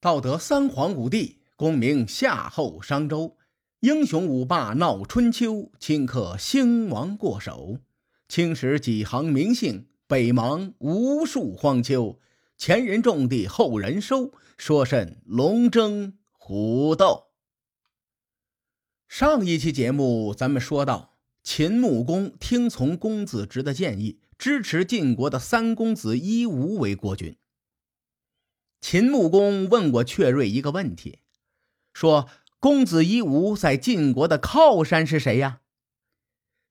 道德三皇五帝，功名夏后商周，英雄五霸闹春秋，顷刻兴亡过手。青史几行名姓，北邙无数荒丘。前人种地，后人收，说甚龙争虎斗？上一期节目咱们说到，秦穆公听从公子直的建议，支持晋国的三公子夷吾为国君。秦穆公问过阙瑞一个问题，说：“公子夷吾在晋国的靠山是谁呀？”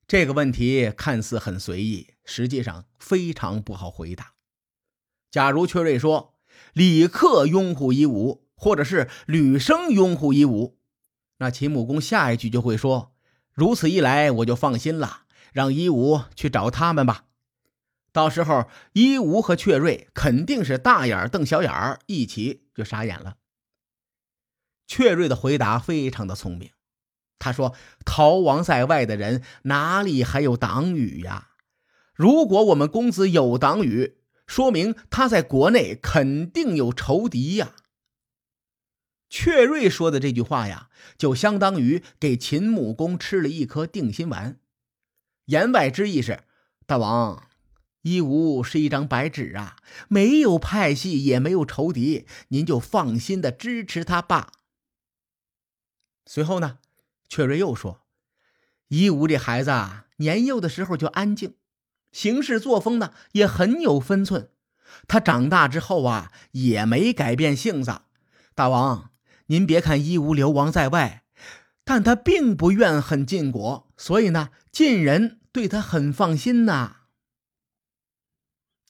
这个问题看似很随意，实际上非常不好回答。假如阙瑞说李克拥护夷吾，或者是吕生拥护夷吾，那秦穆公下一句就会说：“如此一来，我就放心了，让夷吾去找他们吧。”到时候，伊吾和阙瑞肯定是大眼瞪小眼儿，一起就傻眼了。阙瑞的回答非常的聪明，他说：“逃亡在外的人哪里还有党羽呀？如果我们公子有党羽，说明他在国内肯定有仇敌呀。”阙瑞说的这句话呀，就相当于给秦穆公吃了一颗定心丸，言外之意是：大王。一无是一张白纸啊，没有派系，也没有仇敌，您就放心的支持他吧。随后呢，阙瑞又说：“一无这孩子啊，年幼的时候就安静，行事作风呢也很有分寸。他长大之后啊，也没改变性子。大王，您别看一无流亡在外，但他并不怨恨晋国，所以呢，晋人对他很放心呐。”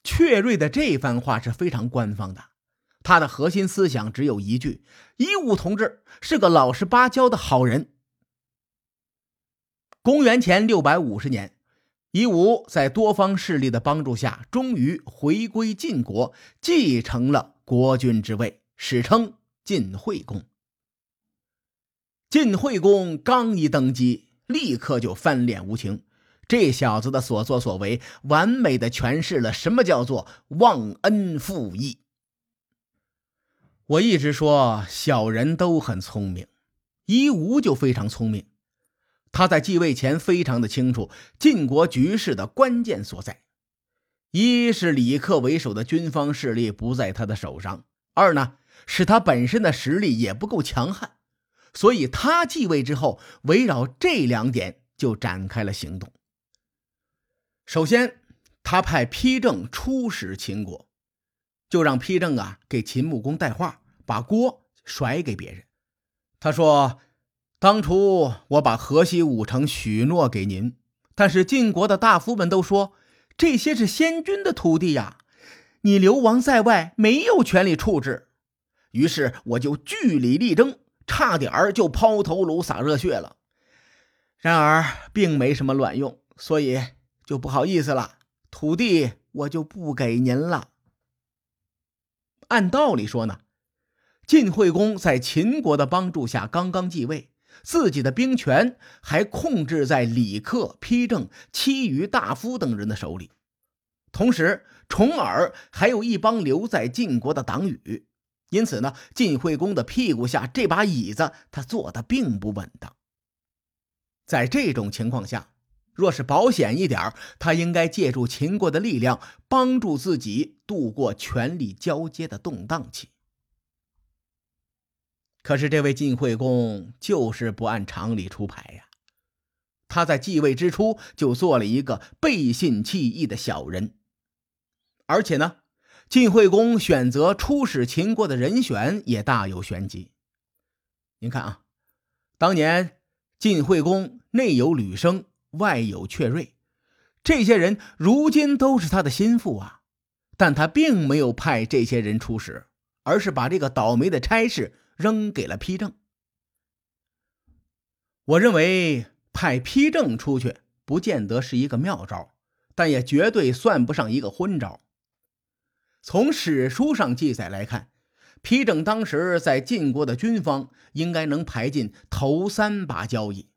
阙瑞的这番话是非常官方的，他的核心思想只有一句：夷吾同志是个老实巴交的好人。公元前六百五十年，夷吾在多方势力的帮助下，终于回归晋国，继承了国君之位，史称晋惠公。晋惠公刚一登基，立刻就翻脸无情。这小子的所作所为，完美的诠释了什么叫做忘恩负义。我一直说小人都很聪明，夷吾就非常聪明。他在继位前非常的清楚晋国局势的关键所在：一是李克为首的军方势力不在他的手上；二呢是他本身的实力也不够强悍。所以他继位之后，围绕这两点就展开了行动。首先，他派丕正出使秦国，就让丕正啊给秦穆公带话，把锅甩给别人。他说：“当初我把河西五城许诺给您，但是晋国的大夫们都说这些是先君的土地呀，你流亡在外没有权利处置。于是我就据理力争，差点就抛头颅洒热血了。然而并没什么卵用，所以。”就不好意思了，土地我就不给您了。按道理说呢，晋惠公在秦国的帮助下刚刚继位，自己的兵权还控制在李克、丕正、其余大夫等人的手里，同时重耳还有一帮留在晋国的党羽，因此呢，晋惠公的屁股下这把椅子他坐的并不稳当。在这种情况下。若是保险一点他应该借助秦国的力量，帮助自己度过权力交接的动荡期。可是这位晋惠公就是不按常理出牌呀！他在继位之初就做了一个背信弃义的小人，而且呢，晋惠公选择出使秦国的人选也大有玄机。您看啊，当年晋惠公内有吕生。外有阙瑞，这些人如今都是他的心腹啊，但他并没有派这些人出使，而是把这个倒霉的差事扔给了丕正。我认为派丕正出去不见得是一个妙招，但也绝对算不上一个昏招。从史书上记载来看，丕正当时在晋国的军方应该能排进头三把交椅。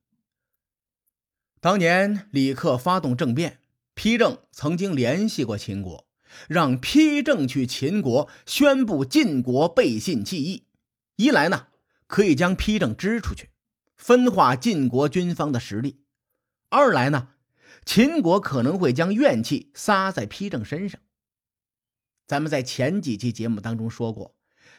当年李克发动政变，丕正曾经联系过秦国，让丕正去秦国宣布晋国背信弃义，一来呢，可以将丕正支出去，分化晋国军方的实力；二来呢，秦国可能会将怨气撒在丕正身上。咱们在前几期节目当中说过，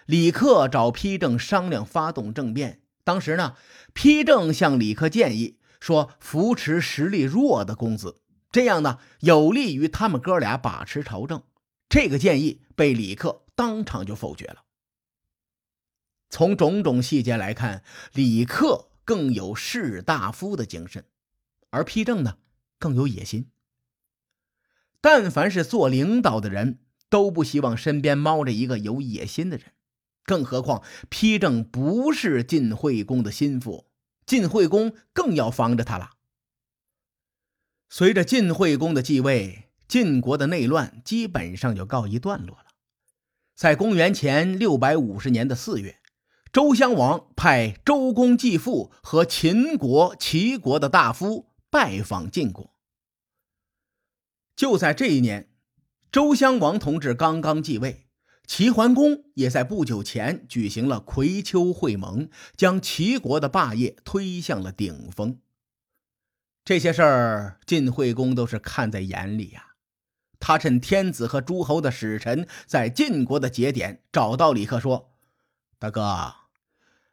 李克找丕正商量发动政变，当时呢，丕正向李克建议说，扶持实力弱的公子，这样呢，有利于他们哥俩把持朝政。这个建议被李克当场就否决了。从种种细节来看，李克更有士大夫的精神，而丕正呢更有野心。但凡是做领导的人，都不希望身边猫着一个有野心的人，更何况丕正不是晋惠公的心腹，晋惠公更要防着他了。随着晋惠公的继位。晋国的内乱基本上就告一段落了。在公元前六百五十年的四月，周襄王派周公继父和秦国、齐国的大夫拜访晋国。就在这一年，周襄王同志刚刚继位，齐桓公也在不久前举行了葵丘会盟，将齐国的霸业推向了顶峰。这些事儿，晋惠公都是看在眼里呀。他趁天子和诸侯的使臣在晋国的节点，找到李克说：“大哥，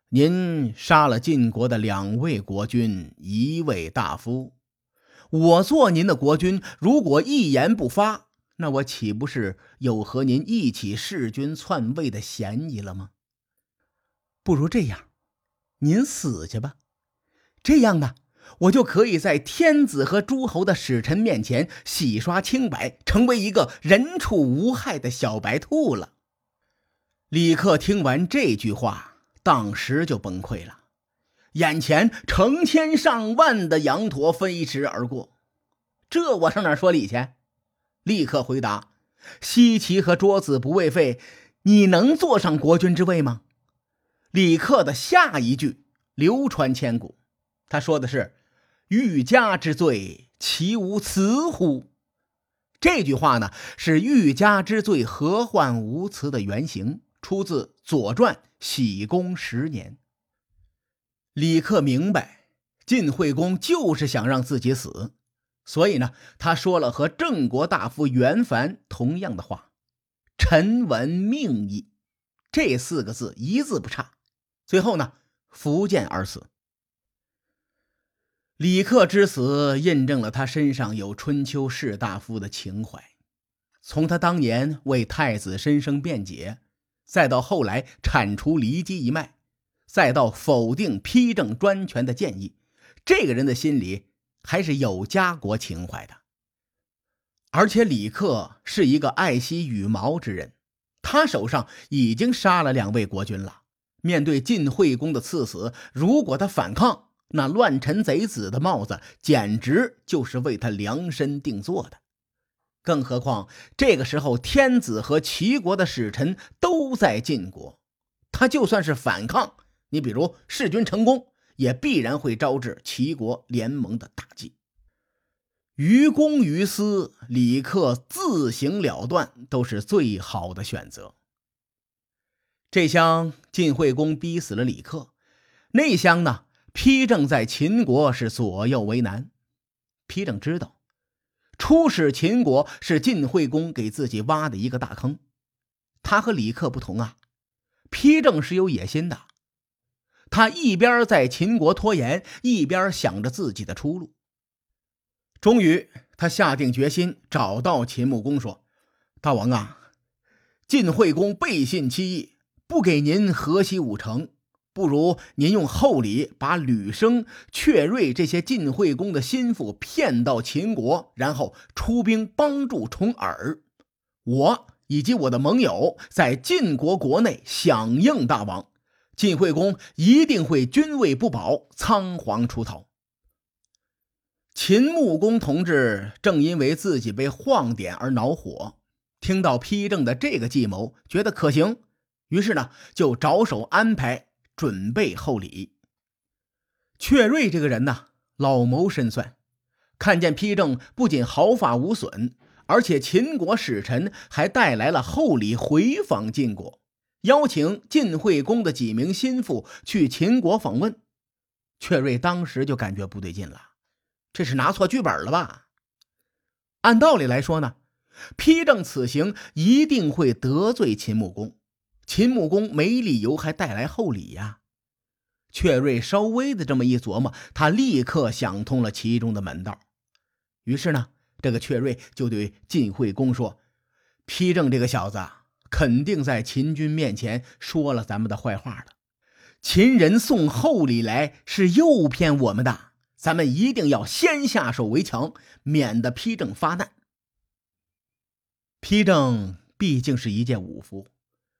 您杀了晋国的两位国君，一位大夫。我做您的国君，如果一言不发，那我岂不是有和您一起弑君篡位的嫌疑了吗？不如这样，您死去吧。这样呢？”我就可以在天子和诸侯的使臣面前洗刷清白，成为一个人畜无害的小白兔了。李克听完这句话，当时就崩溃了，眼前成千上万的羊驼飞驰而过，这我上哪说理去？立刻回答：“西岐和桌子不为废，你能坐上国君之位吗？”李克的下一句流传千古，他说的是。欲加之罪，其无辞乎？这句话呢，是“欲加之罪，何患无辞”的原型，出自《左传》喜公十年。李克明白，晋惠公就是想让自己死，所以呢，他说了和郑国大夫袁凡同样的话：“臣闻命矣。”这四个字一字不差。最后呢，伏剑而死。李克之死印证了他身上有春秋士大夫的情怀。从他当年为太子申生辩解，再到后来铲除骊姬一脉，再到否定批政专权的建议，这个人的心里还是有家国情怀的。而且李克是一个爱惜羽毛之人，他手上已经杀了两位国君了。面对晋惠公的赐死，如果他反抗，那乱臣贼子的帽子简直就是为他量身定做的，更何况这个时候天子和齐国的使臣都在晋国，他就算是反抗，你比如弑君成功，也必然会招致齐国联盟的打击。于公于私，李克自行了断都是最好的选择。这厢晋惠公逼死了李克，那厢呢？丕正在秦国是左右为难。丕正知道，出使秦国是晋惠公给自己挖的一个大坑。他和李克不同啊，丕正是有野心的。他一边在秦国拖延，一边想着自己的出路。终于，他下定决心找到秦穆公说：“大王啊，晋惠公背信弃义，不给您河西五城。”不如您用厚礼把吕生、阙瑞这些晋惠公的心腹骗到秦国，然后出兵帮助重耳。我以及我的盟友在晋国国内响应大王，晋惠公一定会君位不保，仓皇出逃。秦穆公同志正因为自己被晃点而恼火，听到丕正的这个计谋，觉得可行，于是呢就着手安排。准备厚礼。阙瑞这个人呢，老谋深算，看见丕正不仅毫发无损，而且秦国使臣还带来了厚礼回访晋国，邀请晋惠公的几名心腹去秦国访问。阙瑞当时就感觉不对劲了，这是拿错剧本了吧？按道理来说呢，批正此行一定会得罪秦穆公，秦穆公没理由还带来厚礼呀。阙瑞稍微的这么一琢磨，他立刻想通了其中的门道。于是呢，这个阙瑞就对晋惠公说：“批正这个小子肯定在秦军面前说了咱们的坏话了。秦人送厚礼来是诱骗我们的，咱们一定要先下手为强，免得丕正发难。”丕正毕竟是一介武夫，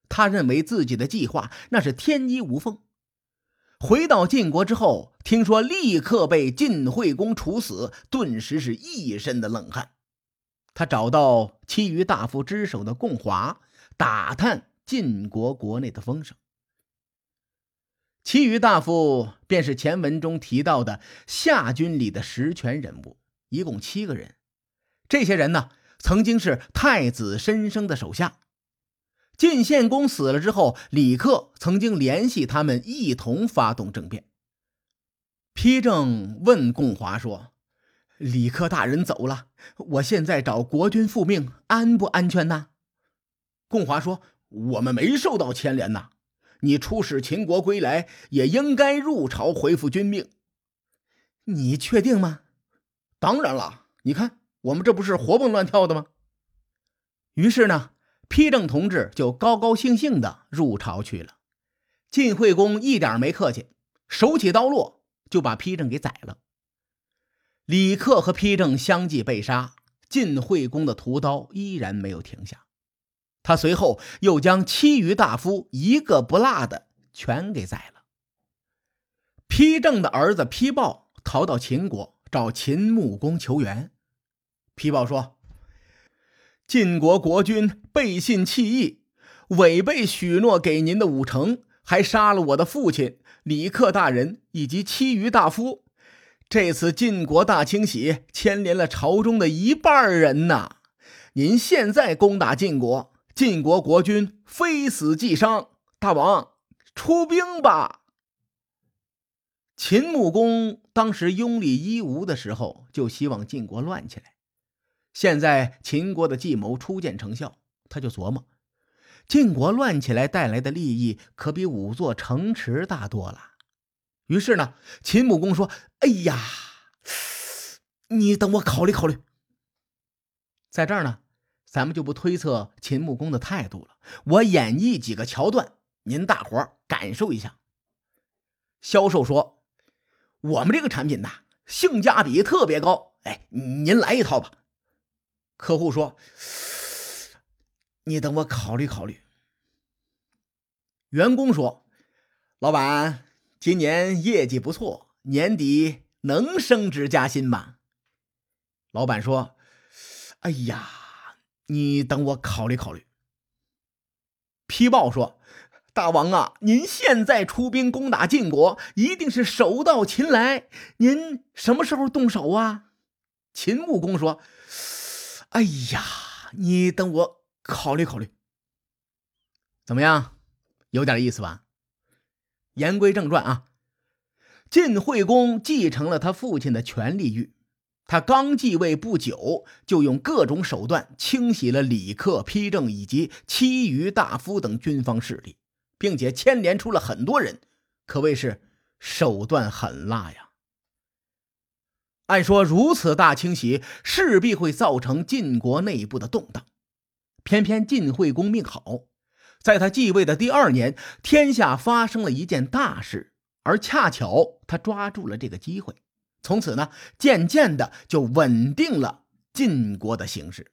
他认为自己的计划那是天衣无缝。回到晋国之后，听说立刻被晋惠公处死，顿时是一身的冷汗。他找到其余大夫之首的共华，打探晋国国内的风声。其余大夫便是前文中提到的夏军里的实权人物，一共七个人。这些人呢，曾经是太子申生的手下。晋献公死了之后，李克曾经联系他们一同发动政变。丕正问共华说：“李克大人走了，我现在找国君复命，安不安全呢？”共华说：“我们没受到牵连呐，你出使秦国归来，也应该入朝回复君命。你确定吗？当然了，你看我们这不是活蹦乱跳的吗？”于是呢。丕正同志就高高兴兴的入朝去了，晋惠公一点没客气，手起刀落就把丕正给宰了。李克和丕正相继被杀，晋惠公的屠刀依然没有停下，他随后又将其余大夫一个不落的全给宰了。丕正的儿子丕豹逃到秦国找秦穆公求援，丕豹说。晋国国君背信弃义，违背许诺给您的五城，还杀了我的父亲李克大人以及其余大夫。这次晋国大清洗牵连了朝中的一半人呐！您现在攻打晋国，晋国国君非死即伤。大王，出兵吧！秦穆公当时拥立伊吾的时候，就希望晋国乱起来。现在秦国的计谋初见成效，他就琢磨，晋国乱起来带来的利益可比五座城池大多了。于是呢，秦穆公说：“哎呀，你等我考虑考虑。”在这儿呢，咱们就不推测秦穆公的态度了。我演绎几个桥段，您大伙感受一下。销售说：“我们这个产品呐，性价比特别高，哎，您来一套吧。”客户说：“你等我考虑考虑。”员工说：“老板，今年业绩不错，年底能升职加薪吗？”老板说：“哎呀，你等我考虑考虑。”批报说：“大王啊，您现在出兵攻打晋国，一定是手到擒来。您什么时候动手啊？”秦穆公说。哎呀，你等我考虑考虑，怎么样？有点意思吧？言归正传啊，晋惠公继承了他父亲的权力欲，他刚继位不久，就用各种手段清洗了李克、丕正以及其余大夫等军方势力，并且牵连出了很多人，可谓是手段狠辣呀。按说如此大清洗势必会造成晋国内部的动荡，偏偏晋惠公命好，在他继位的第二年，天下发生了一件大事，而恰巧他抓住了这个机会，从此呢，渐渐的就稳定了晋国的形势。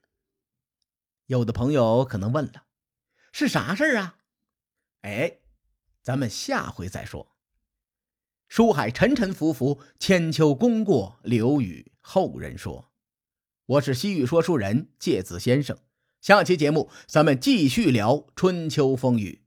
有的朋友可能问了，是啥事儿啊？哎，咱们下回再说。书海沉沉浮浮，千秋功过留与后人说。我是西域说书人介子先生，下期节目咱们继续聊春秋风雨。